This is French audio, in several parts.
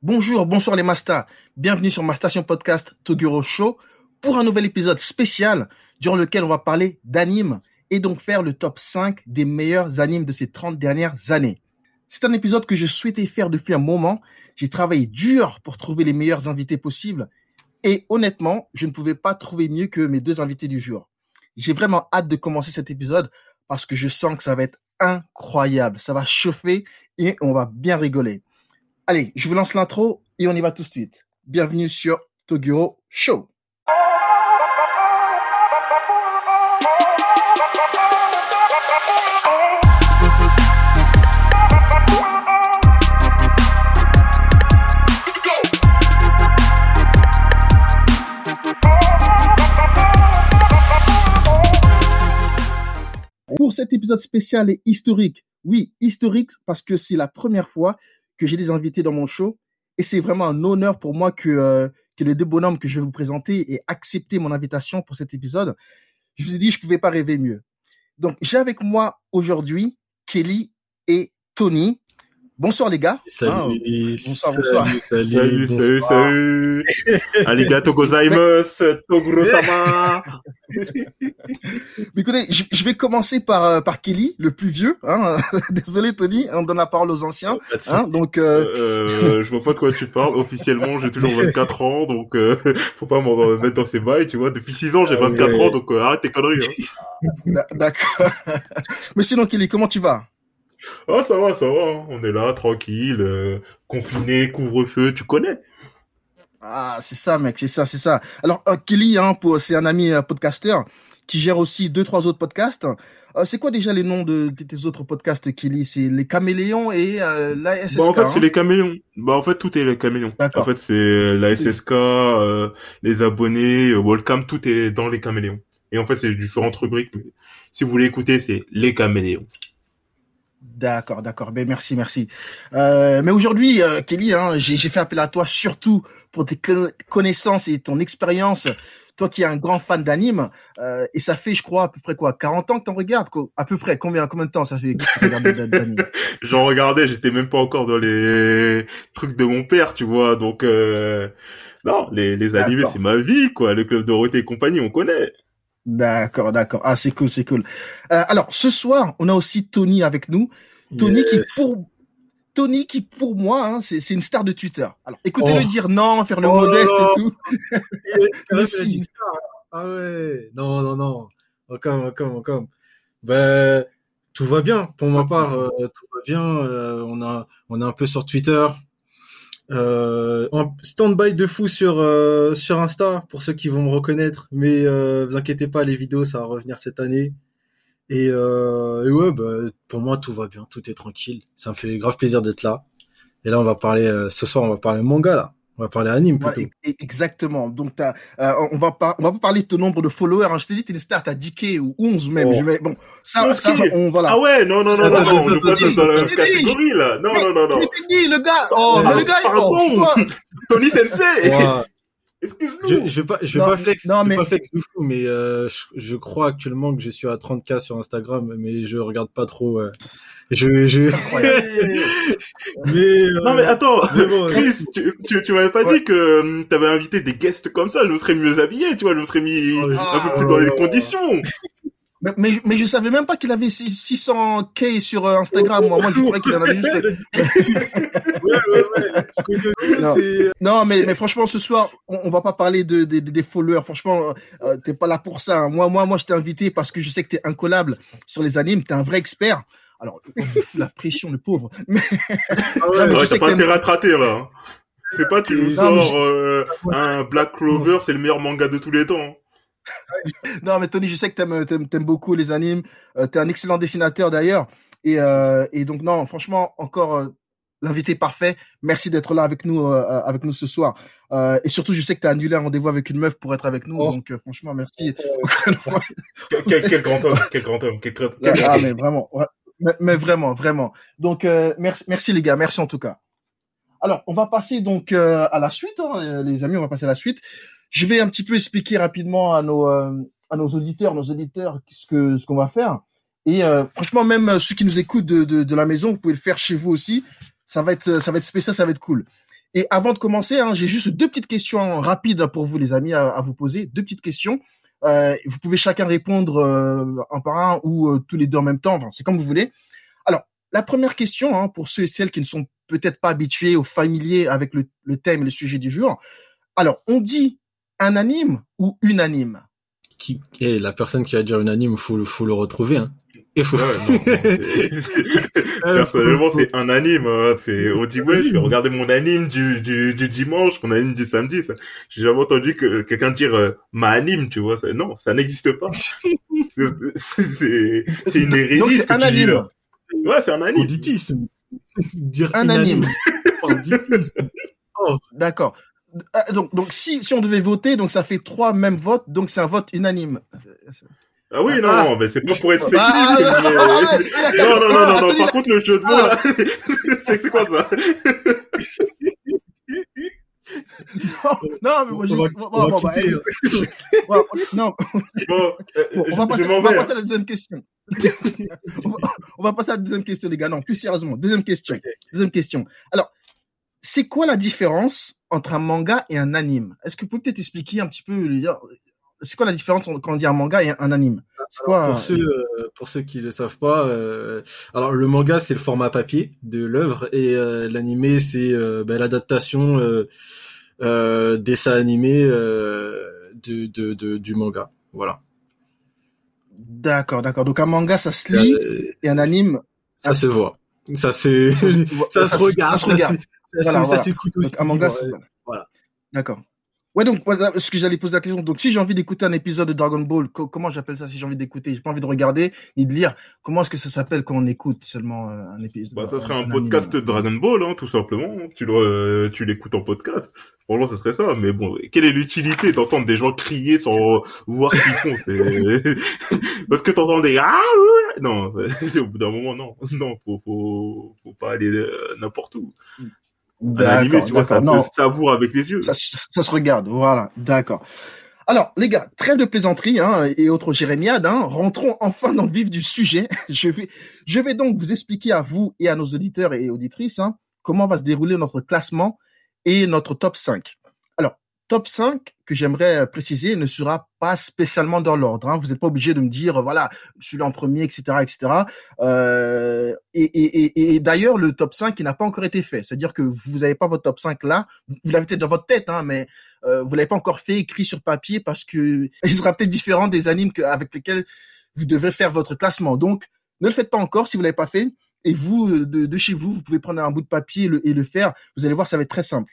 Bonjour, bonsoir les Mastas. Bienvenue sur ma station podcast Toguro Show pour un nouvel épisode spécial durant lequel on va parler d'animes et donc faire le top 5 des meilleurs animes de ces 30 dernières années. C'est un épisode que je souhaitais faire depuis un moment. J'ai travaillé dur pour trouver les meilleurs invités possibles et honnêtement, je ne pouvais pas trouver mieux que mes deux invités du jour. J'ai vraiment hâte de commencer cet épisode parce que je sens que ça va être incroyable. Ça va chauffer et on va bien rigoler. Allez, je vous lance l'intro et on y va tout de suite. Bienvenue sur Toguro Show. Pour cet épisode spécial et historique, oui, historique parce que c'est la première fois que j'ai des invités dans mon show et c'est vraiment un honneur pour moi que, euh, que les deux bonhommes que je vais vous présenter aient accepté mon invitation pour cet épisode. Je vous ai dit, je pouvais pas rêver mieux. Donc, j'ai avec moi aujourd'hui Kelly et Tony. Bonsoir les gars. Salut, Ah, bonsoir, bonsoir. salut, Salut, salut, bonsoir. salut. Arigato gozaimasu, Toguro-sama. Mais écoutez, je, je vais commencer par, euh, par Kelly, le plus vieux. Hein. Désolé Tony, on donne la parole aux anciens. Hein. Donc, euh, Euh, je vois pas de quoi tu parles. Officiellement, j'ai toujours 24 ans, donc euh, faut pas m'en mettre dans ces bails, tu vois. Depuis 6 ans, j'ai Ah 24 ouais. ans, donc euh, arrête tes conneries. Hein. d'a- d'accord. Mais sinon Kelly, comment tu vas? Ah, ça va, ça va. hein. On est là, tranquille, euh, confiné, couvre-feu, tu connais. Ah, c'est ça, mec, c'est ça, c'est ça. Alors, euh, Kelly, hein, c'est un ami euh, podcasteur qui gère aussi deux, trois autres podcasts. Euh, c'est quoi déjà les noms de, de tes autres podcasts, Kelly? C'est les Caméléons et la SSK. Bah, en fait, hein c'est les caméléons. Bah, en fait, tout est les caméléons. En fait, c'est la SSK, les abonnés, Welcome, tout est dans les caméléons. Et en fait, c'est différentes rubriques. Mais si vous voulez écouter, c'est les caméléons. D'accord, d'accord. Ben merci, merci. Euh, mais aujourd'hui, euh, Kelly, hein, j'ai j'ai fait appel à toi surtout pour tes co- connaissances et ton expérience. Toi qui es un grand fan d'anime, euh, et ça fait, je crois, à peu près quoi, 40 ans que t'en regardes, quoi? À peu près, combien, combien de temps ça fait que tu regardes d'anime? J'en regardais, j'étais même pas encore dans les trucs de mon père, tu vois. Donc, euh... non, les, les animés, c'est ma vie, quoi. Le club Dorothée et compagnie, on connaît. D'accord, d'accord. Ah, c'est cool, c'est cool. Euh, alors, ce soir, on a aussi Tony avec nous. Tony qui, pour Tony qui, pour moi, hein, c'est une star de Twitter. Alors, écoutez-le Oh. dire non, faire le Oh modeste et tout. Mais si. Ah ouais, non, non, non. Encore, encore, encore. Ben, tout va bien. Pour ma part, euh, tout va bien. Euh, on a, on est un peu sur Twitter. Euh, stand-by de fou sur euh, sur Insta pour ceux qui vont me reconnaître. Mais euh, vous inquiétez pas, les vidéos ça va revenir cette année. Et, euh, et ouais, bah, pour moi tout va bien, tout est tranquille. Ça me fait grave plaisir d'être là. Et là on va parler euh, ce soir, on va parler manga là. On va parler anime plutôt. e- exactement. Donc, t'as, euh, on va pas, on va pas parler de ton nombre de followers. hein. Je t'ai dit, t'es une star, t'as 10K ou 11 même. Oh. Je mets- bon, ça, 11K. ça, on, voilà. Ah ouais, non, non, non, non, non, on ne attends, passe dans la je même catégorie, là. Non, Mais- non, non, non. T'es dit, le gars, oh, Ah, mais le gars, pardon. toi. Tony Sensei. Excuse-nous Je, je vais pas, je vais Non, pas flex, non, je vais mais- pas flex de fou, mais euh, je, je crois actuellement que je suis à 30k sur Instagram, mais je regarde pas trop. euh, je, je, mais euh, Non, mais attends mais bon, euh, Chris, tu, tu, tu m'avais pas Ouais. dit que hum, t'avais invité des guests comme ça, je me serais mieux habillé, tu vois, je me serais mis Oh, un peu plus ah, dans les conditions. Mais, mais, mais je savais même pas qu'il avait 600K sur euh, Instagram. Moi, moi, je croyais qu'il en avait juste. ouais, ouais, ouais. Non. Non, mais, mais franchement, ce soir, on, on va pas parler de, de- de- des followers. Franchement, euh, t'es pas là pour ça. hein. Moi, moi, moi, je t'ai invité parce que je sais que t'es incollable sur les animes. T'es un vrai expert. Alors, c'est la pression, le pauvre. Mais, Ah ouais, mais Ouais, tu t'as pas te rater, là. hein. C'est pas, tu nous sors euh, un Black Clover, c'est le meilleur manga de tous les temps. non, mais Tony, je sais que t'aimes, t'aimes, t'aimes beaucoup les animes. Euh, t'es un excellent dessinateur d'ailleurs. Et, euh, et donc, non, franchement, encore euh, l'invité parfait. Merci d'être là avec nous, euh, avec nous ce soir. Euh, et surtout, je sais que t'as annulé un rendez-vous avec une meuf pour être avec nous. Oh. Donc, euh, franchement, merci. Quel, quel grand homme, quel grand homme, quel, Ah, mais vraiment, ouais. Mais, vraiment, vraiment. Donc, euh, merci, merci les gars, merci en tout cas. Alors, on va passer donc euh, à la suite, hein, euh, les amis, on va passer à la suite. Je vais un petit peu expliquer rapidement à nos à nos auditeurs, nos auditeurs, ce que ce qu'on va faire. Et franchement, même ceux qui nous écoutent de, de, de la maison, vous pouvez le faire chez vous aussi. Ça va être ça va être spécial, ça va être cool. Et avant de commencer, hein, j'ai juste deux petites questions rapides pour vous, les amis, à, vous poser. Deux petites questions. Euh, vous pouvez chacun répondre euh, un par un ou euh, tous les deux en même temps. C'est comme vous voulez. Alors, la première question, hein, pour ceux et celles qui ne sont peut-être pas habitués ou familiers avec le, thème et le sujet du jour. Alors, on dit un anime ou unanime qui est la personne qui va dire unanime, faut faut le retrouver. Hein. Personnellement, c'est un anime. Hein. C'est on dit ouais, je vais regarder mon anime du, du, du dimanche, mon anime du samedi. J'ai jamais entendu que quelqu'un dire euh, ma anime, tu vois. Non, ça n'existe pas. c'est une hérésie. Donc c'est un anime. Ouais, c'est un anime. Auditisme. dire un anime. oh. D'accord. Euh, donc, donc si, si on devait voter, donc ça fait trois mêmes votes, donc c'est un vote unanime. Ah oui, non, ah. mais c'est pas pour être sexiste. Ah, mais... Ah, non, non, non, non, non, par contre, le jeu de mots, là, c'est quoi ça? Non, non, mais moi, je... Bon, bon, bah, non. Bon, on va passer, on va passer à la deuxième question. on, va, passer à la deuxième question, les gars. Non, plus sérieusement. Deuxième question. Deuxième question. Alors, c'est quoi la différence entre un manga et un anime? Est-ce que vous pouvez peut-être expliquer un petit peu c'est quoi la différence entre quand on dit un manga et un anime? Quoi pour ceux euh, pour ceux qui le savent pas euh, alors le manga c'est le format papier de l'œuvre et euh, l'anime c'est ben, l'adaptation dessin animé de, de, de, du manga. Voilà. D'accord d'accord. Donc un manga ça se lit et un anime ça, se voit. Ça se ça, se regarde. ça se regarde voilà, voilà. un manga voilà. D'accord Ouais, donc, ce que j'allais poser la question. Donc, si j'ai envie d'écouter un épisode de Dragon Ball, comment j'appelle ça si j'ai envie d'écouter? J'ai pas envie de regarder ni de lire. Comment est-ce que ça s'appelle quand on écoute seulement euh, un épisode? Bah, ça serait un, podcast de Dragon Ball, hein, tout simplement. Tu le, tu l'écoutes en podcast. Franchement, ce serait ça. Mais bon, quelle est l'utilité d'entendre des gens crier sans voir ce qu'ils font? C'est parce que t'entends des ah non. Au bout d'un moment, non, non, faut, faut, faut pas aller euh, n'importe où. Tu vois, ça se savoure avec les yeux. Ça, ça se regarde, voilà, d'accord. Alors, les gars, trêve de plaisanterie hein, et autres jérémiades, hein, rentrons enfin dans le vif du sujet. Je vais, je vais donc vous expliquer à vous et à nos auditeurs et auditrices hein, comment va se dérouler notre classement et notre top 5 top 5 que j'aimerais préciser ne sera pas spécialement dans l'ordre. Hein. Vous n'êtes pas obligé de me dire voilà celui-là en premier, etc., etc. Euh, et, et, et, d'ailleurs le top 5 qui n'a pas encore été fait, c'est-à-dire que vous n'avez pas votre top 5 là, vous l'avez peut-être dans votre tête, hein, mais euh, vous l'avez pas encore fait écrit sur papier parce que il sera peut-être différent des animes avec lesquels vous devez faire votre classement. Donc ne le faites pas encore si vous l'avez pas fait. Et vous de, de, chez vous, vous pouvez prendre un bout de papier et le, et le faire. Vous allez voir, ça va être très simple.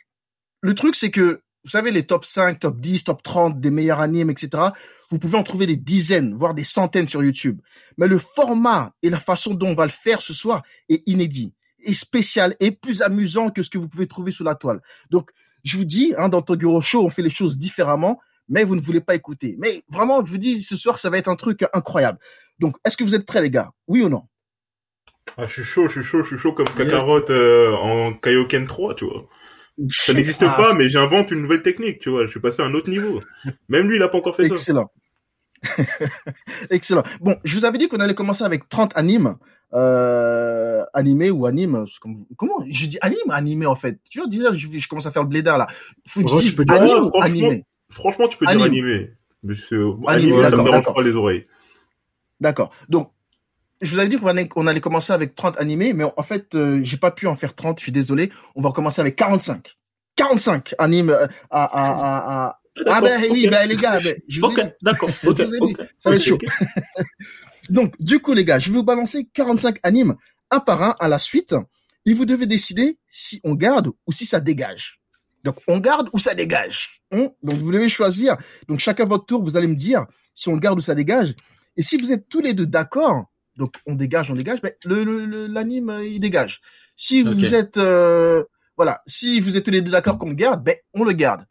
Le truc, c'est que vous savez, les top 5, top 10, top 30 des meilleurs animes, etc. Vous pouvez en trouver des dizaines, voire des centaines sur YouTube. Mais le format et la façon dont on va le faire ce soir est inédit, et spécial, et plus amusant que ce que vous pouvez trouver sur la toile. Donc, je vous dis, hein, dans Toguro Show, on fait les choses différemment, mais vous ne voulez pas écouter. Mais vraiment, je vous dis, ce soir, ça va être un truc incroyable. Donc, est-ce que vous êtes prêts, les gars? Oui ou non? Ah, je suis chaud, je suis chaud, je suis chaud comme Kakarote euh, en Kaioken 3, tu vois. Ça n'existe ah, pas, mais j'invente une nouvelle technique, tu vois. Je suis passé à un autre niveau. Même lui, il a pas encore fait Excellent. ça. Excellent. Bon, je vous avais dit qu'on allait commencer avec 30 animes. Euh, animés ou animes, comment je dis anime animé en fait? Tu vois, déjà, je, je commence à faire le blédard là. Faut que je anime ou animé? Franchement, tu peux dire animé. Mais anime, ça me dérange pas les oreilles. D'accord. Donc, je vous avais dit qu'on allait, allait, commencer avec 30 animés, mais en fait, euh, j'ai pas pu en faire 30, je suis désolé. On va commencer avec 45. 45 animes euh, à, à, à. Ah ben oui, ben les gars, ben, je vous ai dit. D'accord. je vous ai dit, ça va être chaud. Donc, du coup, les gars, je vais vous balancer 45 animes un par un à la suite. Et vous devez décider si on garde ou si ça dégage. Donc, on garde ou ça dégage. Hein? Donc, vous devez choisir. Donc, chacun votre tour, vous allez me dire si on garde ou ça dégage. Et si vous êtes tous les deux d'accord, donc on dégage, on dégage, mais le l'anime euh, il dégage. Si vous êtes euh, voilà, si vous êtes tous les deux d'accord qu'on le garde, ben on le garde.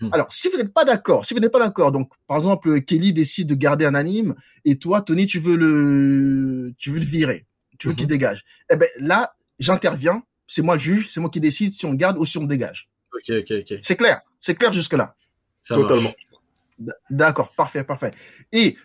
Hmm. Alors, si vous n'êtes pas d'accord, si vous n'êtes pas d'accord, donc par exemple Kelly décide de garder un anime et toi Tony tu veux le tu veux le virer, tu veux qu'il mhm. dégage. Eh ben là, j'interviens, c'est moi le juge, c'est moi qui décide si on garde ou si on dégage. OK, OK, OK. C'est clair, c'est clair jusque là. Totalement. D'accord, parfait, parfait. Et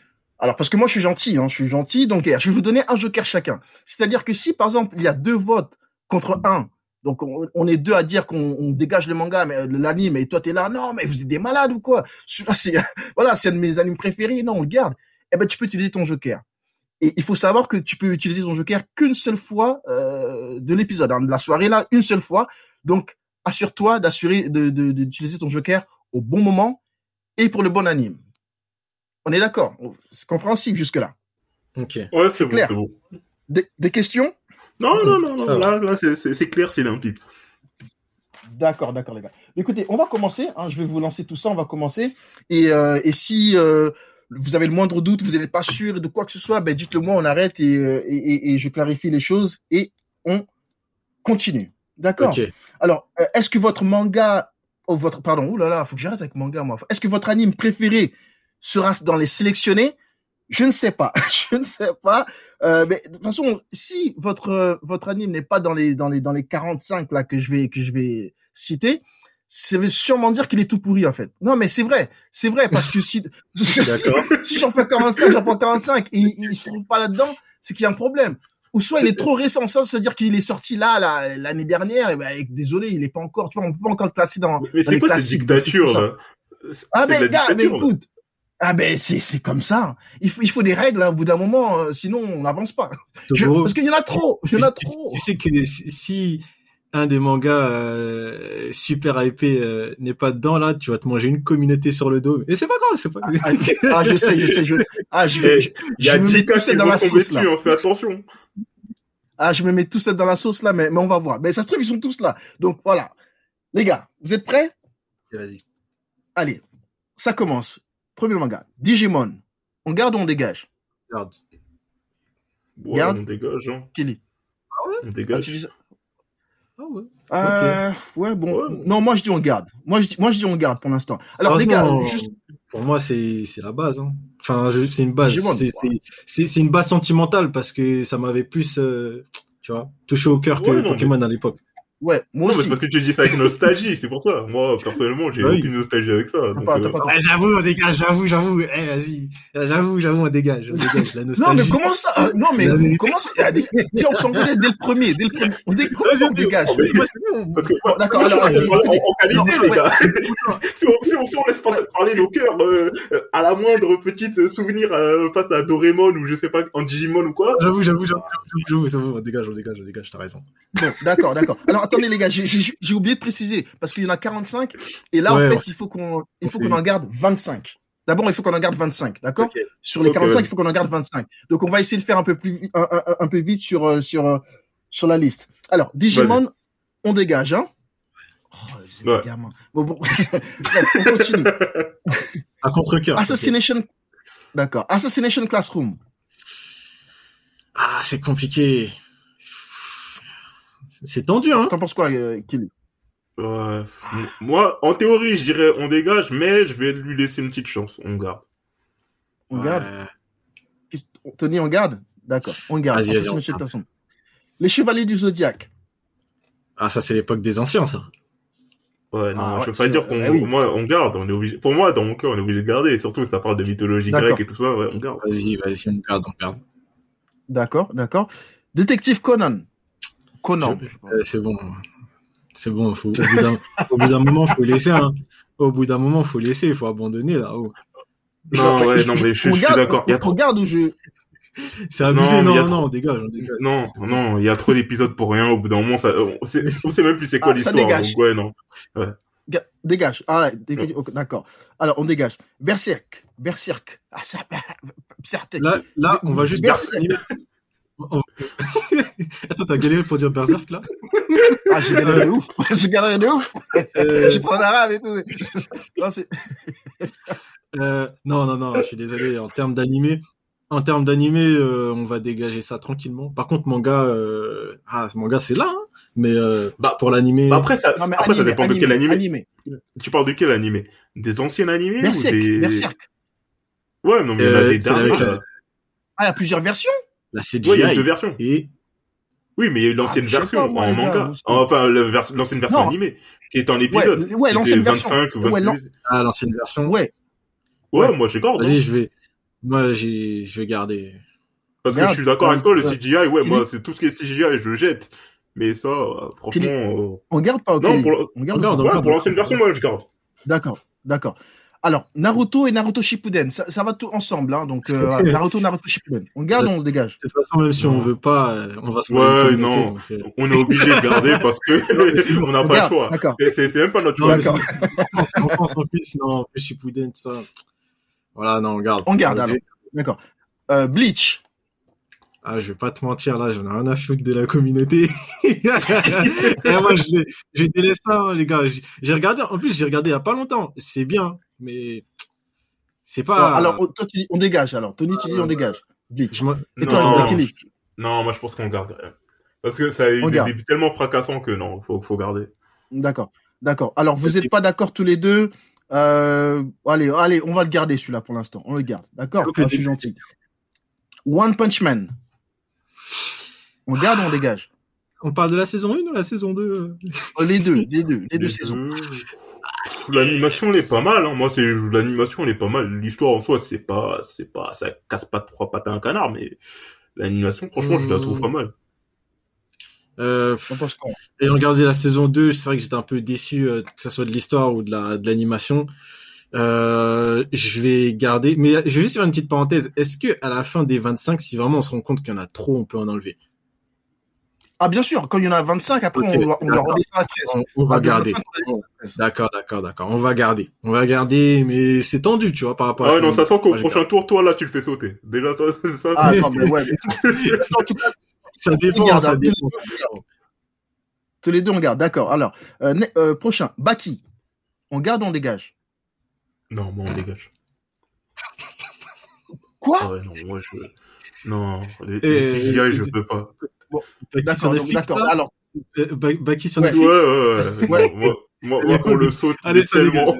alors parce que moi je suis gentil, hein, je suis gentil, donc je vais vous donner un joker chacun. C'est-à-dire que si par exemple il y a deux votes contre un Donc on, est deux à dire qu'on on dégage le manga, mais l'anime, et toi t'es là, non mais vous êtes des malades ou quoi? C'est voilà, c'est un de mes animes préférés, non on le garde. Eh ben tu peux utiliser ton joker. Et il faut savoir que tu peux utiliser ton joker qu'une seule fois euh, de l'épisode, hein, de la soirée là, une seule fois. Donc assure-toi d'assurer d'utiliser ton joker au bon moment et pour le bon anime. On est d'accord, c'est compréhensible jusque là. Ok. Ouais, c'est bon, bon. Des, des questions? Non, non, non, non, là, là, c'est- clair, c'est limpide. D'accord, d'accord, les gars. Écoutez, on va commencer. Hein, je vais vous lancer tout ça. On va commencer. Et, euh, et si euh, vous avez le moindre doute, vous n'êtes pas sûr de quoi que ce soit, ben dites-le moi. On arrête et, euh, et, et- et je clarifie les choses et on continue. D'accord? Ok. Alors, euh, est-ce que votre manga, oh, votre, pardon, oulala, là là, faut que j'arrête avec manga moi. Est-ce que votre anime préféré sera dans les sélectionnés? Je ne sais pas, je ne sais pas. Euh, mais de toute façon, si votre votre anime n'est pas dans les dans les dans les 45 là que je vais que je vais citer, ça veut sûrement dire qu'il est tout pourri en fait. Non, mais c'est vrai, c'est vrai parce que si si, j'en fais 45, j'en prends 45 et il, se trouve pas là-dedans, c'est qu'il y a un problème. Ou soit il est trop récent, ça veut dire qu'il est sorti là l'année dernière. Et ben, désolé, il est pas encore. Tu vois, on peut pas encore le classer dans. Mais, mais c'est quoi cette dictature, là? Ah ben la gars, mais écoute. Ah ben c'est c'est comme ça. Il faut il faut des règles hein, au bout d'un moment, euh, sinon on n'avance pas. Je- parce qu'il y en a trop, il y en a trop. Tu sais que si- un des mangas euh, super hypé euh, n'est pas dedans là, tu vas te manger une communauté sur le dos. Et c'est pas grave, c'est pas. Ah, ah, je sais, je sais, je ah je vais, Eh, je, Il y a je me mets 10 cas tout seul dans la sauce là. dessus, hein, fais attention. Ah je me mets tout seul dans la sauce là, mais mais on va voir. Mais ça se trouve ils sont tous là. Donc voilà, les gars, vous êtes prêts? Vas-y. Allez, ça commence. Premier manga, Digimon. On garde ou on dégage? Ouais, Garde. on dégage, hein. Kelly. On Ah, dégage. tu dis ça? Ah ouais. Euh, ouais, bon. Ouais. Non, moi je dis on garde. Moi je dis, moi je dis on garde pour l'instant. Alors Sérieusement, juste pour moi c'est c'est la base. Hein. Enfin, je- c'est une base. C'est ouais. c'est- c'est c'est une base sentimentale parce que ça m'avait plus, euh, tu vois, touché au cœur que Ouais, non, Pokémon à l'époque. Ouais, moi Non, mais aussi. c'est parce que tu dis ça avec nostalgie, c'est pour ça. Moi, personnellement, j'ai Bah oui. aucune nostalgie avec ça. Euh, j'avoue, on dégage, j'avoue, j'avoue. Eh, vas-y. J'avoue, j'avoue, on dégage, on dégage. La nostalgie. Non, mais comment ça euh, Non, mais comment ça Puis on s'engueulait dès le premier, dès le premier. On dé... Comment ça on dégage Parce que, Bon, d'accord, alors, suis en- qualité, les gars. si, on, laisse pas parler nos cœurs euh, euh, à la moindre petite euh, souvenir euh, face à Doraemon ou je sais pas, en Digimon ou quoi, J'avoue, j'avoue, j'avoue, on dégage, on dégage, on dégage, t'as raison. Bon, d'accord, d'accord. Alors attendez les gars, j'ai- oublié de préciser parce qu'il y en a 45 et là Ouais, en fait ouais. il faut qu'on il faut qu'on en garde 25. D'abord il faut qu'on en garde 25, d'accord? Sur les Ok, 45 vas-y. il faut qu'on en garde 25. Donc on va essayer de faire un peu plus un, un- un peu vite sur euh, sur euh, sur la liste. Alors Digimon, on dégage hein? Oh, vous êtes des gamins. Bon, bon. On continue. À contre-cœur. Assassination. D'accord. Assassination Classroom. Ah, c'est compliqué. C'est tendu, hein. T'en penses quoi, euh, Kelly Ouais. Moi, en théorie, je dirais on dégage, mais je vais lui laisser une petite chance. On garde. On Ouais. garde Tony, on garde? D'accord, on garde. Vas-y, vas-y. Les Chevaliers du Zodiaque. Ah, ça, c'est l'époque des anciens, ça. Ouais, non, Ah, je veux pas dire qu'on, oui. moi, on garde. On est obligé. Pour moi, dans mon cœur, on est obligé de garder. Et surtout, ça parle de mythologie grecque et tout ça. Ouais, on garde. Vas-y, vas-y, on garde, on garde. D'accord, d'accord. Détective Conan. Conan. Euh, c'est bon. C'est bon, faut, au bout d'un, moment, faut laisser, hein. Au bout d'un moment, faut laisser, il faut abandonner, là. Oh. Non, ouais, non, mais je, je on suis garde, d'accord. Il y a On trop- regarde ou je. C'est abusé, Non, non, non, trop- on dégage, on dégage. Non, non, il y a trop d'épisodes pour rien. Au bout d'un moment, ça, on sait, on sait même plus c'est quoi Ah, ça l'histoire. dégage. Donc, ouais, non. Ga- Dégage. Ah, ok, d'accord. Alors, on dégage. Berserk. Berserk. Ah, ça. Berserk. Là, là, on va juste Berserk. On- Attends, t'as galéré pour dire Berserk, là? Ah, j'ai galéré de ouf. J'ai galéré de ouf. Euh, J'ai pris en arabe et tout. Non, Euh, non, non, non, je suis désolé. En termes d'animé, en termes d'animé, euh, on va dégager ça tranquillement. Par contre, manga, euh... ah, manga, c'est là, hein. mais euh, Bah, pour l'animé, Bah, après, ça, Non, mais après, ça animé, dépend de quel animé. animé. Tu parles de quel animé? Des anciens animés Berserk. ou des... Berserk. Ouais, non, mais il y en a Euh, des derniers. avec la- là. Ah, il y a plusieurs versions? La Ouais, il y a CGI deux versions. et Oui, mais il y a eu l'ancienne Ah, version moi, en gars, manga. Enfin, la l'ancienne version Non. animée, qui est en épisode. ouais, l'ancienne version. 25 ou Ouais, 28. l'an- ah, l'ancienne version. Ouais. Ouais, Ouais. moi, je garde. Vas-y, je vais, moi, j'ai, je vais garder. Parce que je suis d'accord avec toi, le ouais. CGI, ouais, moi, est- c'est tout ce qui est CGI, je le jette. Mais ça, euh, franchement, euh, On garde pas non, Okeli pour, la- On garde On garde, ou on pas ouais, pour l'ancienne version, moi, je garde. D'accord, d'accord. Alors, Naruto et Naruto Shippuden, ça, ça va tout ensemble, hein. Donc, euh, Naruto, Naruto Shippuden. On garde ou on le dégage? De toute façon, même si on Non. veut pas, euh, on va se Ouais, non. donc, euh, On est obligé de garder parce que on n'a pas le garde, choix. D'accord. C'est- même pas notre Non, choix. D'accord. en France en plus, non, en plus Shippuden, tout ça. Voilà, non, on garde. On garde, alors. D'accord. Euh, Bleach. Ah, je vais pas te mentir, là, j'en ai rien à foutre de la communauté. Et moi, je, je délaisse ça, hein, les gars. J'ai regardé, en plus, j'ai regardé il y a pas longtemps. C'est bien, mais c'est pas. alors, on- toi, tu dis, on dégage, alors. Tony, tu dis, on Euh, dégage. Bleach. je m'en- Et toi, Non, moi je pense qu'on garde. Parce que ça a eu On des garde. débuts tellement fracassants que non, faut, faut garder. D'accord. D'accord. Alors, vous n'êtes pas d'accord tous les deux. Euh, allez, allez, on va le garder celui-là pour l'instant. On le garde. D'accord? Ah, Je suis gentil. One Punch Man. On garde ou on dégage? On parle de la saison 1 ou la saison 2 Oh, Les deux, les deux, les deux saisons. L'animation elle est pas mal. Hein. Moi c'est l'animation elle est pas mal. L'histoire en soi c'est pas c'est pas ça casse pas trois pattes à un canard, mais l'animation franchement je la trouve Mmh. pas mal. euh, Ayant regardé la saison 2, c'est vrai que j'étais un peu déçu, euh, que ça soit de l'histoire ou de la de l'animation. Euh, je vais garder, mais je vais juste faire une petite parenthèse. Est-ce que à la fin des 25, si vraiment on se rend compte qu'il y en a trop, on peut en enlever? Ah, bien sûr, quand il y en a 25, après, on, doit- on le d'accord. redescend à 13. on, on va de garder. 25, on va aller à 13. D'accord, d'accord, d'accord. On va garder. On va garder, mais c'est tendu, tu vois, par rapport à Ah la ouais, non, saison ça sent qu'au prochain tour, toi là tu le fais sauter. Déjà ça, ça, ça, Ah, attends, mais ouais. En tout cas, Ça dépend, ça hein, dépend. tous les deux, on garde. D'accord. Alors, euh, euh, prochain, Baki. On garde ou on dégage Non, moi on dégage. Quoi? Ah ouais, non, moi je. Non, les, les CGI, je peux pas. Baki D'accord, sur donc, Netflix, d'accord. Alors, Euh, Ba- Baki sur Ouais. Ouais, Netflix. ouais, ouais. Ouais. Moi, moi, on le saute Allez, ça tellement.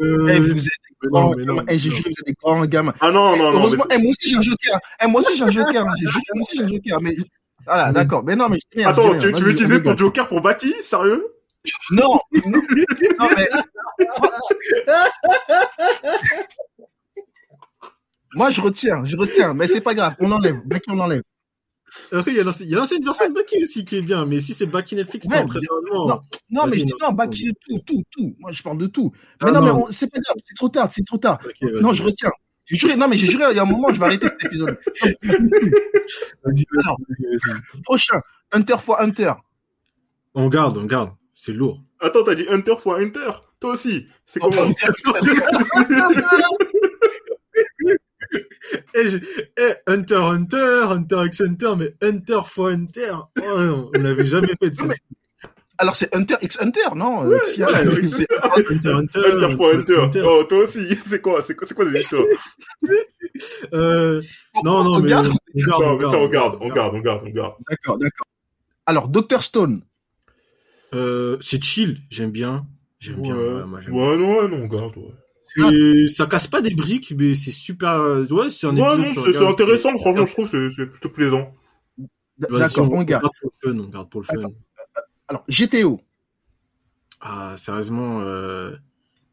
Euh, eh, vous êtes mais grands non, mais non, gamins. Eh, j'ai non. juré, vous êtes des grands gamins. Ah non, Eh, non, non. heureusement, mais- eh, moi aussi j'ai un joker. Eh, moi aussi j'ai un joker. J'ai juré, moi aussi j'ai un joker. Mais voilà, d'accord. Mais non, mais rien, Attends, dis tu, rien. tu veux utiliser on ton. Joker pour Baki Sérieux? Non, non, non, mais moi je retiens, je retiens, mais c'est pas grave. On enlève. Baki, on enlève. Après, il y a l'ancienne- version de Baki aussi qui est bien, mais si c'est Baki Netflix, Ouais, non, très non. Non, mais je dis non. Baki, tout, tout, tout. Moi je parle de tout. Ah, Mais non, mais c'est pas grave. C'est trop tard, c'est trop tard. Non, je retiens. J'ai juré, non, mais j'ai juré, il y a un moment, je vais arrêter cet épisode. Alors. Prochain, Hunter x Hunter. On garde, on garde. C'est lourd. Attends, t'as dit Hunter fois Hunter Toi aussi C'est Oh, comment Eh, je- eh, Hunter, Hunter, Hunter x Hunter, mais Hunter fois Hunter. Oh, non, on l'avait jamais fait de ça. Mais- Alors c'est Hunter x Hunter, non euh, ouais, Hunter, Hunter, Hunter x Hunter. Oh, toi aussi C'est quoi C'est quoi, quoi des histoires Euh, non, non, On mais garde on garde, on garde, on garde, on garde, on garde. D'accord, d'accord. Alors, Dr Stone. Euh, c'est chill, j'aime bien. J'aime bien. Ouais, ouais, moi, j'aime bien. ouais, non, ouais, non, on garde, ouais. C'est- Ça casse pas des briques, mais c'est super. euh, Ouais, c'est un Ouais, épisode. non, c'est intéressant, franchement, je trouve, c'est c'est plutôt plaisant. Vas-y, D'accord, on garde. pour le fun, on garde pour le fun. D'accord. Alors, GTO. Ah, sérieusement, euh,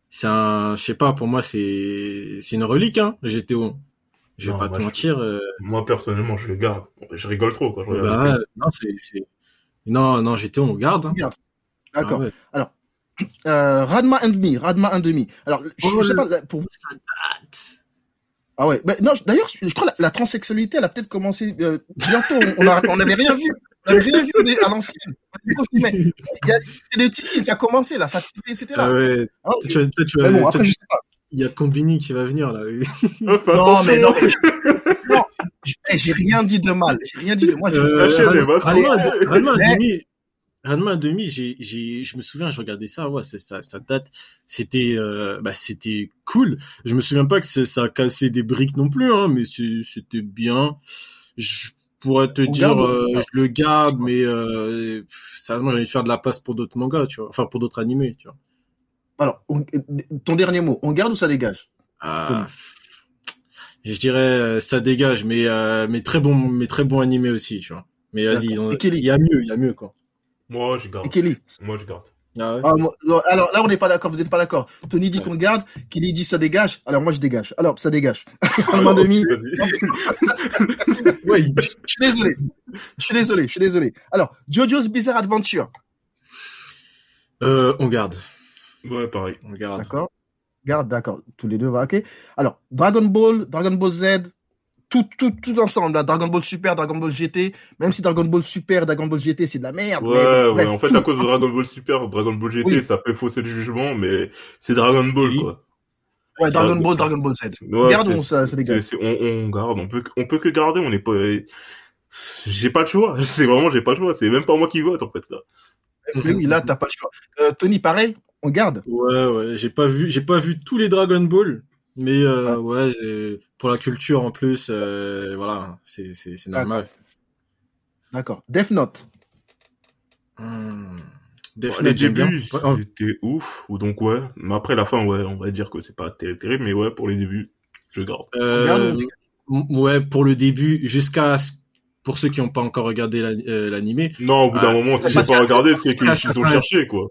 c'est un, je sais pas, pour moi, c'est, c'est une relique, hein, GTO. Je vais Non, pas moi, te je- mentir. euh, Moi, personnellement, je le garde. Je rigole trop quand je regarde. bah, non, c'est, c'est, non, non, GTO, on garde. Hein. D'accord. Ah ouais. Euh, Radma and Me. Radma and Me. Alors, je, Oh, je sais le- pas, pour Ça date. Ah ouais. Mais non, d'ailleurs, je je crois que la, la transsexualité, elle a peut-être commencé euh, bientôt. On n'avait rien vu. On n'avait rien vu à l'ancienne. Il y a c'était des petits signes, ça a commencé là. Ça, c'était là. Ah ouais. Ah, Toi, tu vas- tu vas- mais bon, après, je sais pas. il y a Combini qui va venir, là. Ah, fais Non, mais non, non, j'ai rien dit de mal. J'ai rien dit de moi. j'ai- Euh, Ranma- demi, j'ai, j'ai, je me souviens, je regardais ça, ouais, c'est ça, ça date. C'était, euh, bah, c'était cool. Je me souviens pas que ça a cassé des briques non plus, hein, mais c'est- c'était bien. Je pourrais te On dire, garde, euh, je le garde, mais euh, sérieusement, j'ai envie de faire de la place pour d'autres mangas, tu vois, enfin pour d'autres animés, tu vois. Alors, on- ton dernier mot, on garde ou ça dégage? Ah, je dirais, euh, ça dégage, mais euh, mais très bon, mais très bon animé aussi, tu vois. Mais vas-y, il y a mieux, il y a mieux quoi. Moi, je garde. Et Kelly Moi, je garde. Ah ouais Ah, moi- alors là, on n'est pas d'accord, vous n'êtes pas d'accord. Tony dit Ouais. qu'on garde, Kelly dit ça dégage. Alors moi, je dégage. Alors, ça dégage. Ah, Allemand demi. Ouais, Je suis désolé. Je suis désolé, je suis désolé. Alors, Jojo's Bizarre Adventure. euh, on garde. Ouais, pareil. On garde. D'accord. Garde, d'accord. Tous les deux, va, ok. Alors, Dragon Ball, Dragon Ball Z, tout, tout, tout ensemble. là. Dragon Ball Super, Dragon Ball GT. Même si Dragon Ball Super, Dragon Ball GT, c'est de la merde. Ouais, mais ouais, bref, en fait, tout. à cause de Dragon Ball Super, Dragon Ball GT, Oui. ça peut fausser le jugement, mais c'est Dragon Ball, Oui. quoi. Ouais, Dragon Ball, Dragon Ball Z. Ouais, ou ça, ça dégage on, on garde, on peut, on peut que garder, on n'est pas, j'ai pas le choix. C'est vraiment, j'ai pas le choix. C'est même pas moi qui vote, en fait, là. Mais oui, là, t'as pas le choix. Euh, Tony, pareil, on garde. Ouais, ouais, j'ai pas vu, j'ai pas vu tous les Dragon Ball, mais euh, ouais, pour la culture en plus, euh, voilà, c'est c'est c'est normal. D'accord. Death Note. Hmm. Death Bon, les Note, bien. débuts, oh, c'était ouf, ou donc ouais. Mais après la fin, ouais, on va dire que c'est pas terrible, terrible, mais ouais, pour les débuts, je garde. euh, ouais, pour le début, jusqu'à ce- pour ceux qui n'ont pas encore regardé la- euh, l'animé. Non, au bout d'un Ah, moment, si j'ai pas regardé, c'est qu'ils parce que- ils ont cherché, quoi.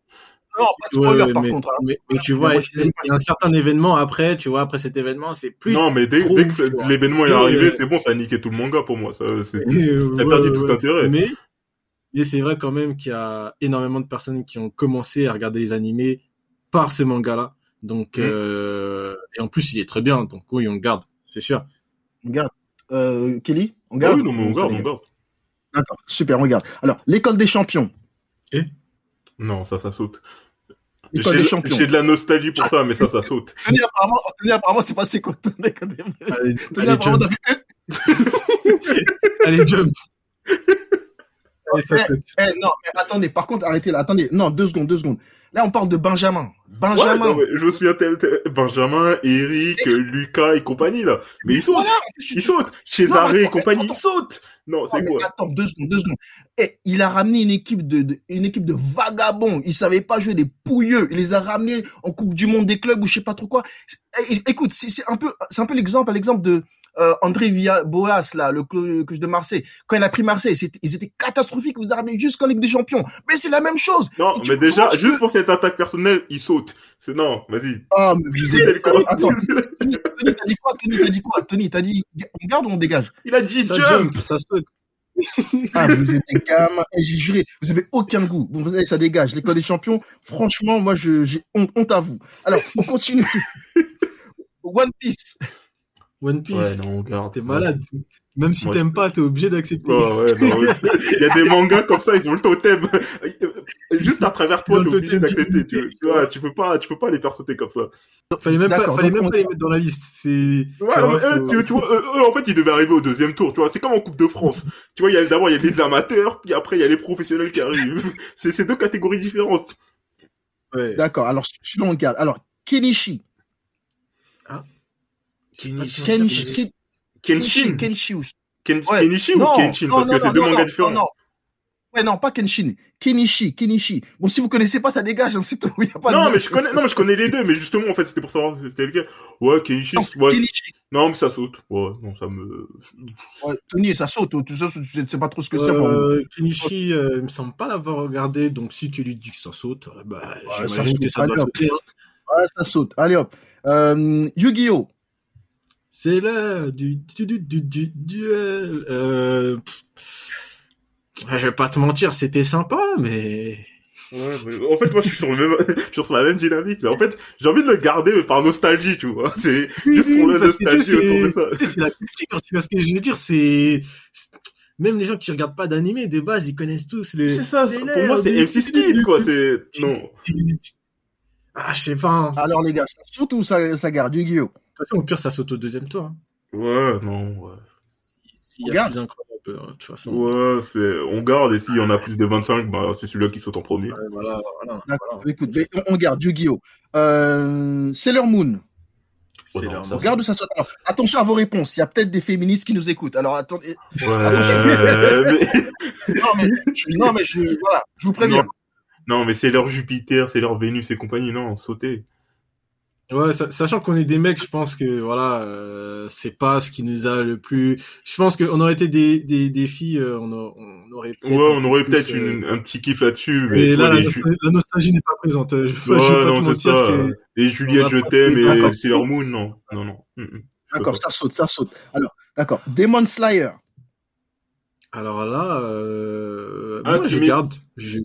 Non, pas de spoiler ouais, par mais, contre. hein. mais, mais tu Mais vois, moi, il y a un certain événement après, tu vois, après cet événement, c'est plus. Non, mais dès, trop dès ouf, que l'événement est arrivé, ouais. c'est bon, ça a niqué tout le manga pour moi. Ça, c'est, ça perdit ouais, tout ouais. intérêt. Mais, mais c'est vrai quand même qu'il y a énormément de personnes qui ont commencé à regarder les animés par ce manga-là. Donc, Mm. euh, et en plus, il est très bien. Donc, oui, on le garde, c'est sûr. On garde. Euh, Kelly, on Ah garde oui, non, mais on ça garde, on garde. D'accord, super, on garde. Alors, l'école des champions. Non, ça, ça saute. J'ai des de- champions. j'ai de la nostalgie pour ça, mais ça, ça saute. Tony, apparemment, Tony, apparemment, c'est pas c'est quoi. Tony, Allez, Tony, allez, apparemment, jump. Allez, jump. Saute. Eh, non, mais attendez, par contre, arrêtez là, attendez, non, deux secondes, deux secondes. Là, on parle de Benjamin. Ouais, Benjamin. non, je me souviens tel, tel- Benjamin, Eric, Lucas et compagnie, là. Mais ils sautent, Voilà, ils sautent. Non, César mais et attends, compagnie, attends. ils sautent. Non, Non, c'est quoi? attends, deux secondes, deux secondes. Eh, il a ramené une équipe de, de- une équipe de vagabonds. Il savait pas jouer des pouilleux. Il les a ramenés en Coupe du Monde des clubs ou je sais pas trop quoi. Eh, écoute, c'est c'est un peu, c'est un peu l'exemple, l'exemple de euh, André Villa Boas là, le coach de Marseille. Quand il a pris Marseille, c'était- ils étaient catastrophiques. Vous a ramené jusqu'en Ligue des Champions. Mais c'est la même chose. Non, mais déjà, juste peux- pour cette attaque personnelle, ils sautent. C'est, non, vas-y. Ah, mais. Attends, Tony, Tony, t'as dit quoi? Tony, t'as dit quoi? Tony, t'as dit on garde ou on dégage? Il a dit Ça jump. jump, ça saute. Ah, vous êtes des gamins. Eh, J'ai juré, vous avez aucun goût. Bon, vous savez, ça dégage. L'école des champions, franchement, moi, je, j'ai honte, honte à vous. Alors, on continue. One Piece. One Piece. Ouais, non, on garde. T'es malade. Même si Ouais. t'aimes pas, t'es obligé d'accepter. Oh, ouais, non, ouais. Il y a des mangas comme ça, ils ont le totem. Juste à travers toi, t'es le obligé totem d'accepter. Tu, vois, tu peux pas, tu peux pas les faire sauter comme ça. Fallait même pas, fallait même on- pas les mettre dans la liste. C'est. Ouais, tu non, vois, mais eux, faut- tu, tu vois, eux, eux, en fait, ils devaient arriver au deuxième tour, tu vois. C'est comme en Coupe de France. tu vois, il y a, d'abord, il y a les amateurs, puis après, il y a les professionnels qui arrivent. C'est, deux catégories différentes. Ouais. D'accord. Alors, celui-là, on le garde. Alors, Kenichi. Kenichi. Kenichi. Ken- Kenshin. Kenshin. Ken- Ouais. Kenichi ou Non, Kenshin? Parce non, que c'est non, deux mangas différents. non. Ouais, non, pas Kenshin. Kenichi, Kenichi. Bon, si vous connaissez pas, ça dégage, hein, c'est tout. Il y a pas Non, de... mais je connais, non, mais je connais les deux, mais justement, en fait, c'était pour savoir si c'était lequel. Ouais, Kenichi. Non, ouais. Kenichi. Non, mais ça saute. Ouais, non, ça me, Ouais, Tony, ça saute. Tu sais, tu sais pas trop ce que c'est. bon. Euh, Kenichi, euh, il me semble pas l'avoir regardé, donc si Kelly dit que ça saute, euh, bah, ça j'imagine saute, que ça doit sauter. hein. Ouais, ça saute. Allez, hop. Euh, Yu-Gi-Oh! C'est l'heure du, du, du, du, du duel. Euh. Ah, je vais pas te mentir, c'était sympa, mais Ouais, mais en fait, moi, je suis sur, le même... je suis sur la même dynamique. Là. En fait, j'ai envie de le garder mais par nostalgie, tu vois. C'est juste pour la nostalgie autour de ça. tu sais, c'est la culture, tu vois ce que je veux dire, c'est, même les gens qui regardent pas d'animé, de base, ils connaissent tous le, C'est ça, pour moi, c'est du- MC Speed, quoi. C'est, non. Ah, je sais pas, hein. Alors, les gars, ou ça, ça garde Yu-Gi-Oh! Toute façon, au pire, ça saute au deuxième tour, hein. Ouais, non, ouais. S'il y a Regarde. plus incroyable, hein, de toute façon. Ouais, c'est, on garde, et s'il y en a plus de 25, bah, c'est celui-là qui saute en premier. Ouais, voilà, voilà. D'accord. Écoute, mais on, garde Yu-Gi-Oh! Euh, Sailor Moon. C'est non, leur ça, moment. Regarde où ça saute. Alors, attention à vos réponses. Il y a peut-être des féministes qui nous écoutent. Alors, attendez. Ouais, mais, Non, mais, je, non, mais je, voilà, je vous préviens. non, mais c'est leur Jupiter, c'est leur Vénus et compagnie, non, sauter. Ouais, sa- sachant qu'on est des mecs, je pense que voilà, euh, c'est pas ce qui nous a le plus. Je pense qu'on aurait été des des, des filles, euh, on, a- on aurait. peut-être Ouais, un on aurait peut-être euh, un petit kiff là-dessus, mais Mais toi, là, la, nostalgie- la nostalgie n'est pas présente. euh, Je, Ouais, pas non, c'est ça. que- Et Juliette, je pas t'aime, et D'accord. Sailor Moon, non. Non, non. Mm, mm. D'accord, pas. ça saute, ça saute. Alors, d'accord. Demon Slayer. Alors là, euh, Ah, moi je garde. Je...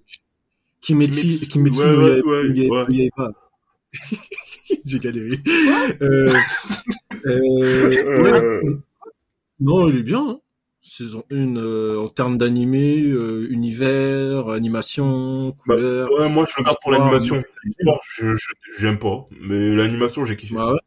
Kimetsu, Kimetsu, Kimetsu ouais, ouais, ouais, ouais. Yaiba. J'ai galéré. Euh, euh, ouais, Euh, non, il est bien. hein. Saison 1 euh, en termes d'animé, euh, univers, animation, Bah, couleur. ouais, moi, je le garde pour l'animation. je, j'aime pas. Mais l'animation, j'ai kiffé. Bah ouais.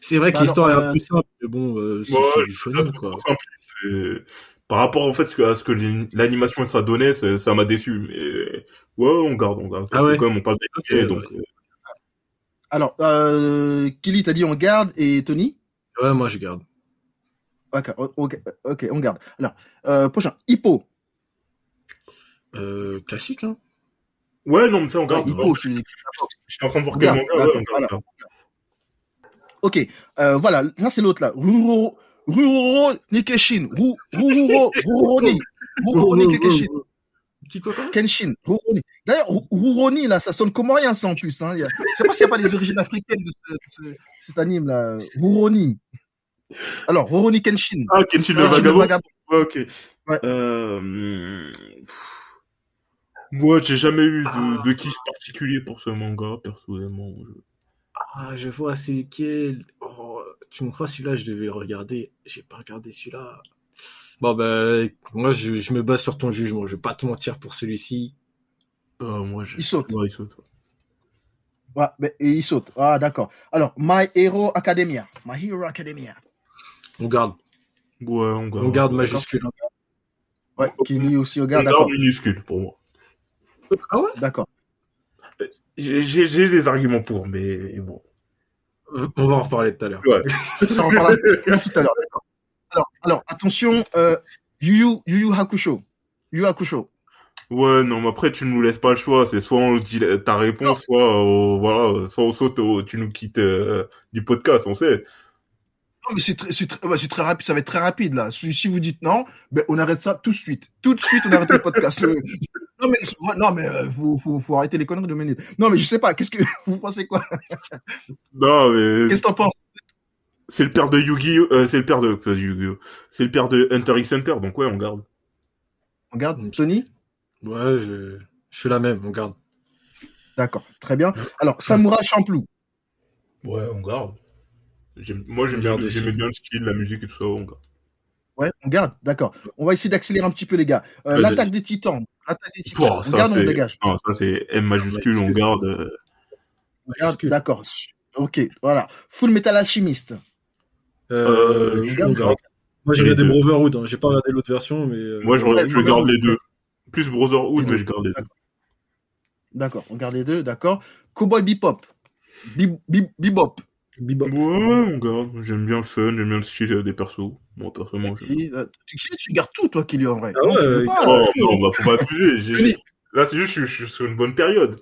C'est vrai que Bah l'histoire est un euh, peu simple, mais bon, euh, c'est Ouais, du shonen, quoi. trop simple. Par rapport en fait à ce que l'animation ça donnait, ça m'a déçu. Mais ouais, on garde, on garde. Ah ouais que Comme on parle d'animé, Ok, donc ouais. Alors, euh, Kili t'a dit on garde et Tony? Ouais, moi je garde. Ok, ok, ok, on garde. Alors, euh, prochain, Hippo. Euh, classique, hein. ouais, non, mais ça on garde. Hippo, je suis... J'étais en train de voir quel manga, ouais, on garde. Ok, euh, voilà, ça c'est l'autre là. Ruro, Ruro Nikeshin. Ru- Ruro. Ruroni Nikeshin. Qui quoi, quoi Kenshin. Ruroni. D'ailleurs, Ru- Ruroni là, ça sonne comment rien ça en plus. Hein. Il y a- Je sais pas s'il n'y a pas les origines africaines de, ce- de ce- cet anime là. Ruroni. Alors, Ruroni Kenshin. Ah, Kenshin le Kenshin vagabond. vagabond. Ouais, ok. Ouais. Euh... Moi, j'ai jamais eu de, de kiff particulier pour ce manga, personnellement. Je- Ah, je vois, c'est lequel? Oh, tu me crois, celui-là, je devais le regarder. J'ai pas regardé celui-là. Bon, ben, moi, je, je me base sur ton jugement. Je vais pas te mentir pour celui-ci. Ah, moi, j'ai... Il saute. Ouais, il saute. Ouais, mais- et il saute. Ah, d'accord. Alors, My Hero Academia. My Hero Academia. On garde. Ouais, on garde. On garde majuscule. Ouais, Kili aussi, On garde d'accord. minuscule, pour moi. Ah ouais? D'accord. J'ai, des arguments pour, mais bon. On va en reparler tout à l'heure. Ouais. On en parlera tout à l'heure, d'accord. Alors, alors, attention, euh, Yu Yu, Hakusho. Yu Hakusho. Ouais, non, mais après, tu nous laisses pas le choix. C'est soit on dit la- ta réponse, soit, euh, voilà, soit on saute, au- tu nous quittes euh, du podcast, on sait. Non, mais c'est très, très, ouais, c'est très rapide, ça va être très rapide, là. Si, si vous dites non, ben, on arrête ça tout de suite. Tout de suite, on arrête le podcast. Euh, non, mais, non, mais, euh, faut, faut, faut arrêter les conneries de mener. Non, mais je sais pas, qu'est-ce que, vous pensez quoi? Non, mais Qu'est-ce que t'en penses? C'est le père de Yu-Gi-Oh! euh, c'est le père de, Yu-Gi-Oh! C'est le père de Hunter x Hunter, donc ouais, on garde. Regarde, Tony? Ouais, je, je fais la même. On garde. D'accord, très bien. Alors, Samurai Champloo. Ouais, on garde. Moi, j'aime On bien, garde bien le style, la musique et tout ça, on garde. Ouais, on garde, d'accord. On va essayer d'accélérer un petit peu, les gars. Euh, L'attaque des titans. L'attaque des titans. On ça, garde ou on c'est, dégage? non, ça, c'est M majuscule, on garde. euh, On garde, Majuscule. d'accord. Ok, voilà. Full Metal Alchemist. Euh, Euh, je garde. Moi, j'ai regardé. Brotherhood. Hein. J'ai pas regardé l'autre version, mais. euh, Moi, je, Ouais, je Brotherhood. garde les deux. Plus Brotherhood, mais je garde les deux. D'accord, on garde les deux, d'accord. Cowboy Bebop. Bib- Bebop. Bebop. Ouais, on garde. J'aime bien le fun, j'aime bien le style des persos. Moi, personnellement, j'aime. Tu sais, tu gardes tout, toi, Kelly, en vrai. Ah Non, ouais, tu veux euh, pas, Oh, non, bah, faut pas abuser. Là, c'est juste, je, je suis sur une bonne période.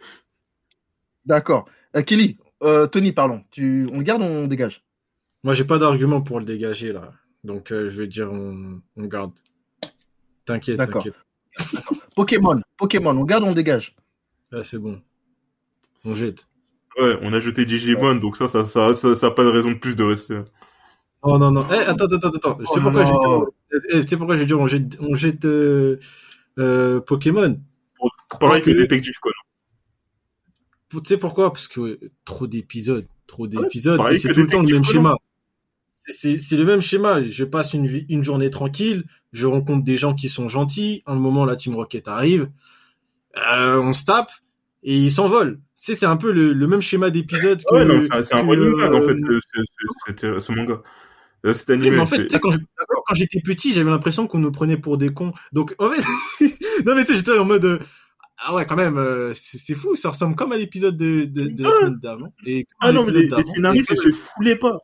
D'accord. Euh, Kelly, euh, Tony, pardon. Tu, on le garde ou on dégage Moi, j'ai pas d'argument pour le dégager, là. Donc, euh, je vais dire, on, on garde. T'inquiète, D'accord. t'inquiète. Pokémon. Pokémon, on garde ou on dégage Là, c'est bon. On jette. Ouais, on a jeté Digimon, donc ça, ça, ça, ça, ça a pas de raison de plus de rester. Oh non, non. Eh, attends, attends, attends. Oh C'est là pourquoi, j'ai dit- eh, tu sais pourquoi je vais dire on jette, on jette euh, euh, Pokémon? Pareil que que- Détective Conan. Tu sais pourquoi? Parce que ouais, trop d'épisodes. Trop Ouais, d'épisodes. pareil et c'est tout le temps le même Conan. schéma. C'est- le même schéma. Je passe une, vie- une journée tranquille. Je rencontre des gens qui sont gentils. À un moment, la Team Rocket arrive. Euh, on se tape. Et ils s'envolent. C'est un peu le, le même schéma d'épisode que. Ouais, non, c'est un- running gag, en fait, ce, ce, manga. Euh, Cet animé, mais en fait, quand, j'étais petit, j'avais l'impression qu'on nous prenait pour des cons. Donc, en fait, non, mais tu sais, j'étais en mode, euh, ah ouais, quand même, euh, c'est fou, ça ressemble comme à l'épisode de, de, de la Ah. semaine d'avant. Ah non, mais les, les scénaristes, se foulaient pas.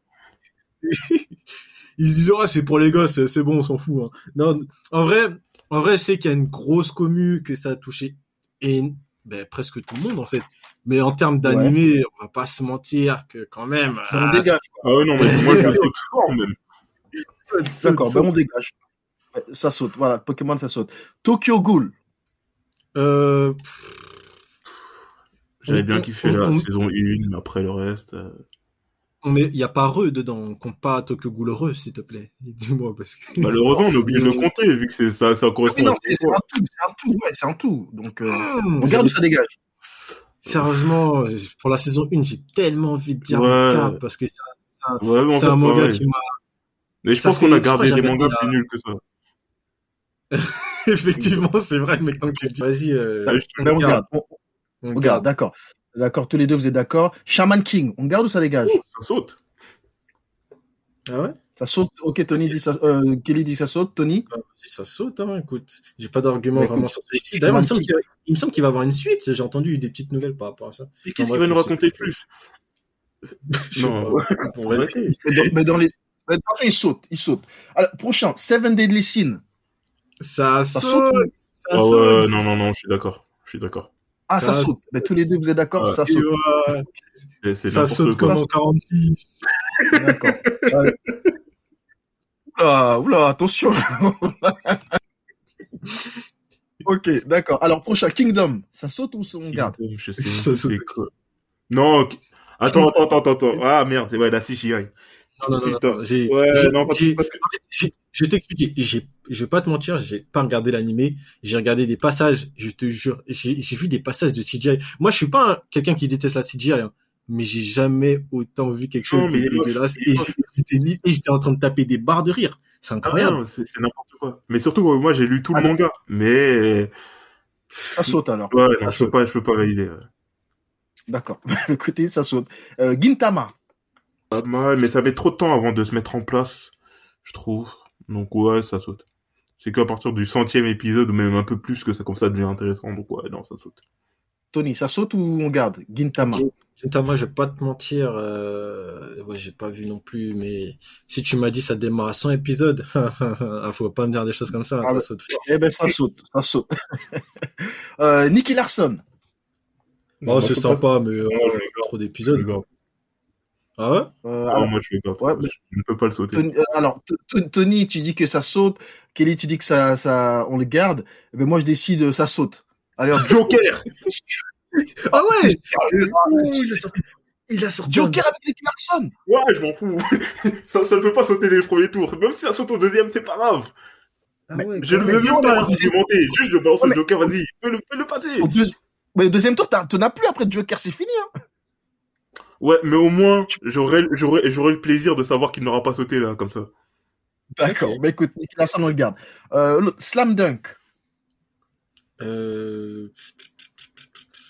Ils se disaient, ah, c'est pour les gosses, c'est bon, on s'en fout. hein. Non, en vrai, en vrai, je sais qu'il y a une grosse commu, que ça a touché, et ben, presque tout le monde, en fait. Mais en termes d'animé, on va pas se mentir que quand même. On ah, dégage. Ah ouais, non, mais moi, je saute fort, même. D'accord, ben on dégage. Ouais, Ça saute, voilà, Pokémon, ça saute. Tokyo Ghoul. Euh, J'avais bien kiffé on- la on- saison 1, mais après le reste. euh, on est, y a pas Re dedans. On compte pas Tokyo Ghoul Re, s'il te plaît. Dis-moi parce que. Malheureusement, on obligé de le compter, vu que c'est ça, ça Ah correspond non, à c'est c'est un tout, c'est un tout, ouais, c'est un tout. Donc, euh, Hum, on regarde où ça dégage. Sérieusement, pour la saison 1, j'ai tellement envie de dire Ouais. manga parce que c'est un- c'est un, Ouais, en fait, un manga qui m'a. Mais je ça pense qu'on a gardé des mangas plus nuls que ça. Effectivement, c'est vrai, mais tant que tu le dis. Vas-y, euh, regarde, on, on on garde. regarde, d'accord. D'accord, tous les deux, vous êtes d'accord. Shaman King, on garde ou ça dégage? Ça saute. Ah ouais? Ça saute. Ok, Tony dit ça, euh, Kelly dit ça saute. Tony? Ah, si ça saute, hein, écoute. J'ai pas d'argument Bah, vraiment écoute, sur celui-ci. D'ailleurs, il me semble qui- qu'il il me semble qu'il va avoir une suite. J'ai entendu des petites nouvelles par rapport à ça. Et qu'est-ce qu'il va nous raconter plus? Je sais Non. mais dans, mais dans les. mais il saute, il saute. Alors, prochain, Seven Deadly Sin. Ça Ça saute. saute. Ça Ah saute. non, non, non, je suis d'accord. Je suis d'accord. Ah, ça, Ça saute. Mais tous les deux, vous êtes d'accord Ouais. Ça saute. ouais, C'est- C'est Ça saute quoi. comme en 46. D'accord. Ouais. Oula, oula, attention. ok, d'accord. Alors, prochain, Kingdom. Ça saute ou on garde Je sais Ça saute. Non, ok. Attends, attends, attends, attends, attends. Ah merde, ouais, la CGI. Non, non, non, j'ai- Ouais, je vais t'expliquer. J'ai- Je vais pas te mentir, j'ai pas regardé l'animé. J'ai regardé des passages. Je te jure, j'ai j'ai vu des passages de CGI. Moi, je suis pas un- quelqu'un qui déteste la CGI, hein, mais j'ai jamais autant vu quelque chose Non, de dégueulasse. Et j'étais ni- et j'étais en train de taper des barres de rire. C'est Ah incroyable. non, c'est c'est n'importe quoi. Mais surtout, euh, moi, j'ai lu tout le Allez. manga. Mais. Ça saute alors. Ouais, je peux pas, je peux pas valider. ouais. D'accord. Le côté, ça saute. Euh, Gintama. Pas mal, mais ça met trop de temps avant de se mettre en place, je trouve. Donc ouais, ça saute. C'est qu'à partir du centième épisode, ou même un peu plus, que ça comme ça devient intéressant. Donc ouais, non, ça saute. Tony, ça saute ou on garde? Gintama. Gintama, je vais pas te mentir, euh... ouais, j'ai pas vu non plus, mais si tu m'as dit ça démarre à 100 épisodes, ah, faut pas me dire des choses comme ça, Ah ça ouais. saute. Eh ben, ça saute, ça saute. euh, Nicky Larson. Oh, c'est sympa, mais euh, garde. trop d'épisodes. Ah ouais? Euh, Ah, alors, moi, je garde. Ouais, Je ne peux pas le sauter. Tony, euh, alors, Tony, tu dis que ça saute. Kelly, tu dis que ça, ça, on le garde. Ben, moi, je décide, euh, ça saute. Allez, hop. Joker Ah ouais Ouh, il a sorti- Joker avec Nicky Larson. Ouais, je m'en fous. ça, ça ne peut pas sauter dès le premier tour. Même si ça saute au deuxième, c'est pas grave. Ah ouais, Je ne mais veux non, même mais pas argumenter. Juste, je balance Ouais, le mais- Joker, vas-y. Fais-le fais-le passer. Au, deux... mais au deuxième tour, t'en as plus après Joker, c'est fini. Hein. Ouais, mais au moins, j'aurais, j'aurais, j'aurais le plaisir de savoir qu'il n'aura pas sauté là, comme ça. D'accord. Bah écoute, Nicky Larson, on le garde. Euh, Slam Dunk. Euh...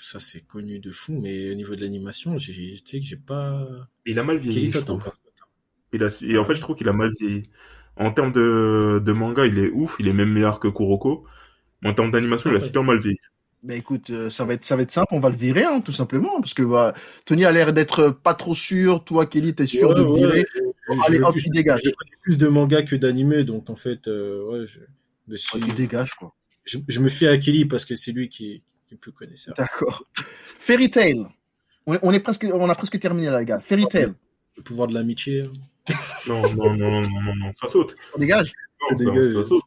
Ça c'est connu de fou, mais au niveau de l'animation, j'ai- tu sais que j'ai pas. Il a mal vieilli, je trouve. Il a, et en fait, je trouve qu'il a mal vieilli. En termes de, de manga, il est ouf, il est même meilleur que Kuroko. Mais en termes d'animation, il a Ah ouais. super mal vieilli. Bah écoute, euh, ça va être, ça va être simple, on va le virer, hein, tout simplement, parce que bah, Tony a l'air d'être pas trop sûr. Toi, Kelly, t'es sûr Ouais, de le ouais, virer? je- Allez, je- hop, il dégage. Connais plus de mangas que d'animés, donc en fait, euh, ouais, je, mais si- Il dégage, quoi. je, je me fie à Kelly parce que c'est lui qui est, qui est le plus connaisseur. D'accord. Fairy Tail. On est, on est presque, on a presque terminé là, les gars. Fairy Tail. Le pouvoir de l'amitié. hein. Non, non, non, non, non, non, non, ça saute. On dégage. Non, ça, ça saute.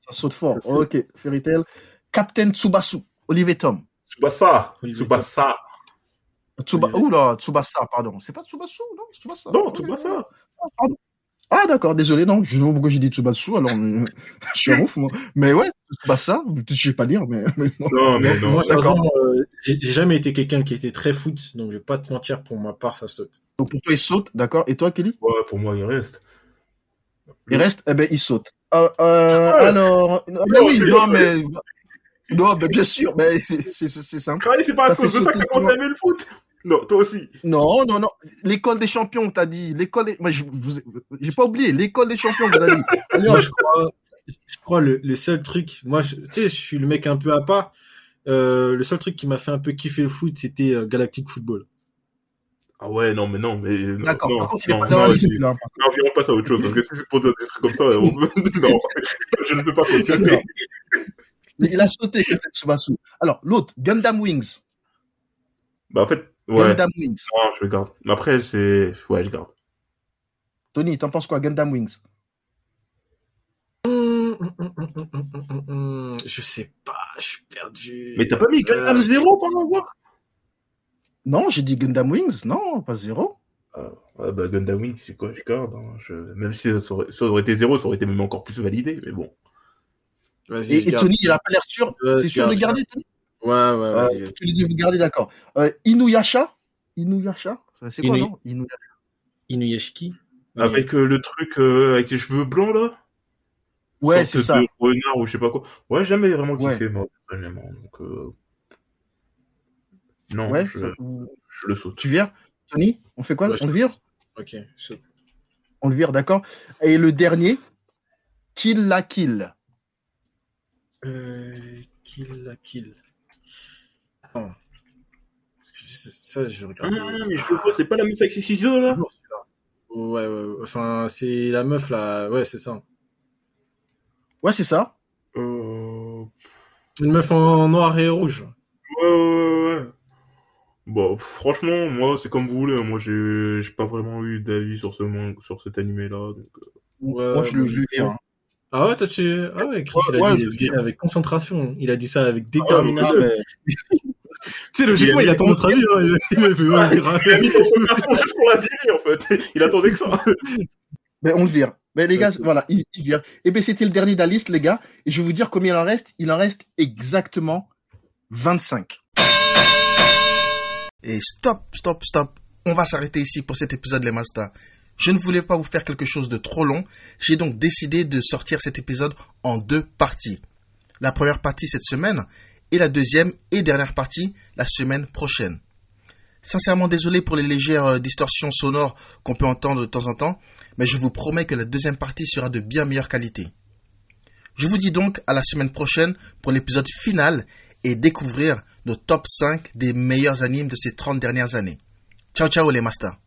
Ça saute fort. Ça saute. Ok. Fairy Tail. Captain Tsubasu. Olivier Tom. Tsubasa, Tsubasa. Tsuba... Oula, Tsubasa, pardon. C'est pas Tsubasu, non? Tsubasa. Non. Tsubasa. Ah. Ah, d'accord, désolé, non, je sais pas pourquoi j'ai dit Tsubatsu, alors euh, je suis un ouf, moi. Mais ouais, Tsubasa, je sais pas lire, mais, mais non. Non, mais Moi, non. moi, euh, j'ai jamais été quelqu'un qui était très foot, donc je vais pas te mentir, pour ma part, ça saute. Donc pour toi, il saute, d'accord. Et toi, Kelly? Ouais, pour moi, il reste. Il reste? Eh ben, il saute. Euh, euh, Ouais. alors, ah, ben Non, oui, non, mais... Non, ben bien sûr, ben, c'est- c'est c'est- c'est simple. C'est pas à cause fait de ça que t'as commencé à aimer le foot. Non, toi aussi. Non, non, non. L'école des champions, t'as dit. L'école des... Moi, je vous... J'ai pas oublié. L'école des champions, vous avez dit. Hop. je crois, je crois le, le seul truc, moi, je- tu sais, je suis le mec un peu à part. Euh, le seul truc qui m'a fait un peu kiffer le foot, c'était euh, Galactic Football. Ah ouais, non, mais non, mais. non, D'accord. non, Par contre, il est non, pas dans la non, liste, c'est- là. Non, on passe à autre chose, parce que si c'est pour des trucs comme ça, on... non, je ne peux pas continuer. Il a sauté, Captain Tsubasu. Alors, l'autre, Gundam Wings. Bah, en fait, ouais. Gundam Wings. Non, je garde. Mais après, c'est, ouais, je garde. Tony, t'en penses quoi, Gundam Wings? Je sais pas, je suis perdu. Mais t'as pas mis Gundam Euh, Zero par hasard? Non, j'ai dit Gundam Wings. Non, pas zéro. Ah, ouais, bah, Gundam Wing, c'est quoi, je garde, hein. Je... Même si ça aurait... ça aurait été zéro, ça aurait été même encore plus validé, mais bon. Et. Tony, il a pas l'air sûr. Ouais, T'es sûr de garde, garder, Tony? Ouais, ouais, Euh, vas-y, les deux, vous gardez, d'accord. Euh, Inuyasha? Inuyasha? C'est quoi, Inu- non? Inuyasha. Inuyashiki? Avec euh, le truc euh, avec les cheveux blancs, là? Ouais, Sorte c'est ça. de renard ou je sais pas quoi. Ouais, jamais vraiment Ouais. kiffé, moi, personnellement. Donc, euh... Non, Ouais, je, je le saute. tu vires? Tony, on fait quoi? Ouais, je- On le vire? Ok, je- On le vire, d'accord. Et le dernier, Kill la Kill. Euh, kill la kill. Attends. Ça, je Ah, regarde. mais je vois, c'est pas la meuf avec ses ciseaux, là? Ouais, ouais, ouais. Enfin, c'est la meuf là. Ouais, c'est ça. Ouais, c'est ça. Euh... Une meuf en noir et rouge. Ouais, ouais, ouais. Bon, franchement, moi, c'est comme vous voulez. hein. Moi, j'ai, pas vraiment eu d'avis sur ce, sur cet animé-là. Donc, euh, Ouais, Moi, je le vire. hein. Ah ouais, toi tu. Ah ouais, Chris, Ouais, il a ouais, dit avec concentration. Il a dit ça avec Ah, détermination. mais- tu sais, logiquement, Il il, attend notre avis. Hein. Il a fait, ouais, Il a mis dans son carton juste pour la virer, en fait. Il attendait que ça. Mais on le vire. Mais les gars, voilà, il, il vire. Et bien, c'était le dernier de la liste, les gars. Et je vais vous dire combien il en reste. Il en reste exactement 25. Et stop, stop, stop. On va s'arrêter ici pour cet épisode, les masters. Je ne voulais pas vous faire quelque chose de trop long. J'ai donc décidé de sortir cet épisode en deux parties. La première partie cette semaine et la deuxième et dernière partie la semaine prochaine. Sincèrement désolé pour les légères euh, distorsions sonores qu'on peut entendre de temps en temps, mais je vous promets que la deuxième partie sera de bien meilleure qualité. Je vous dis donc à la semaine prochaine pour l'épisode final et découvrir nos top 5 des meilleurs animes de ces 30 dernières années. Ciao ciao les masters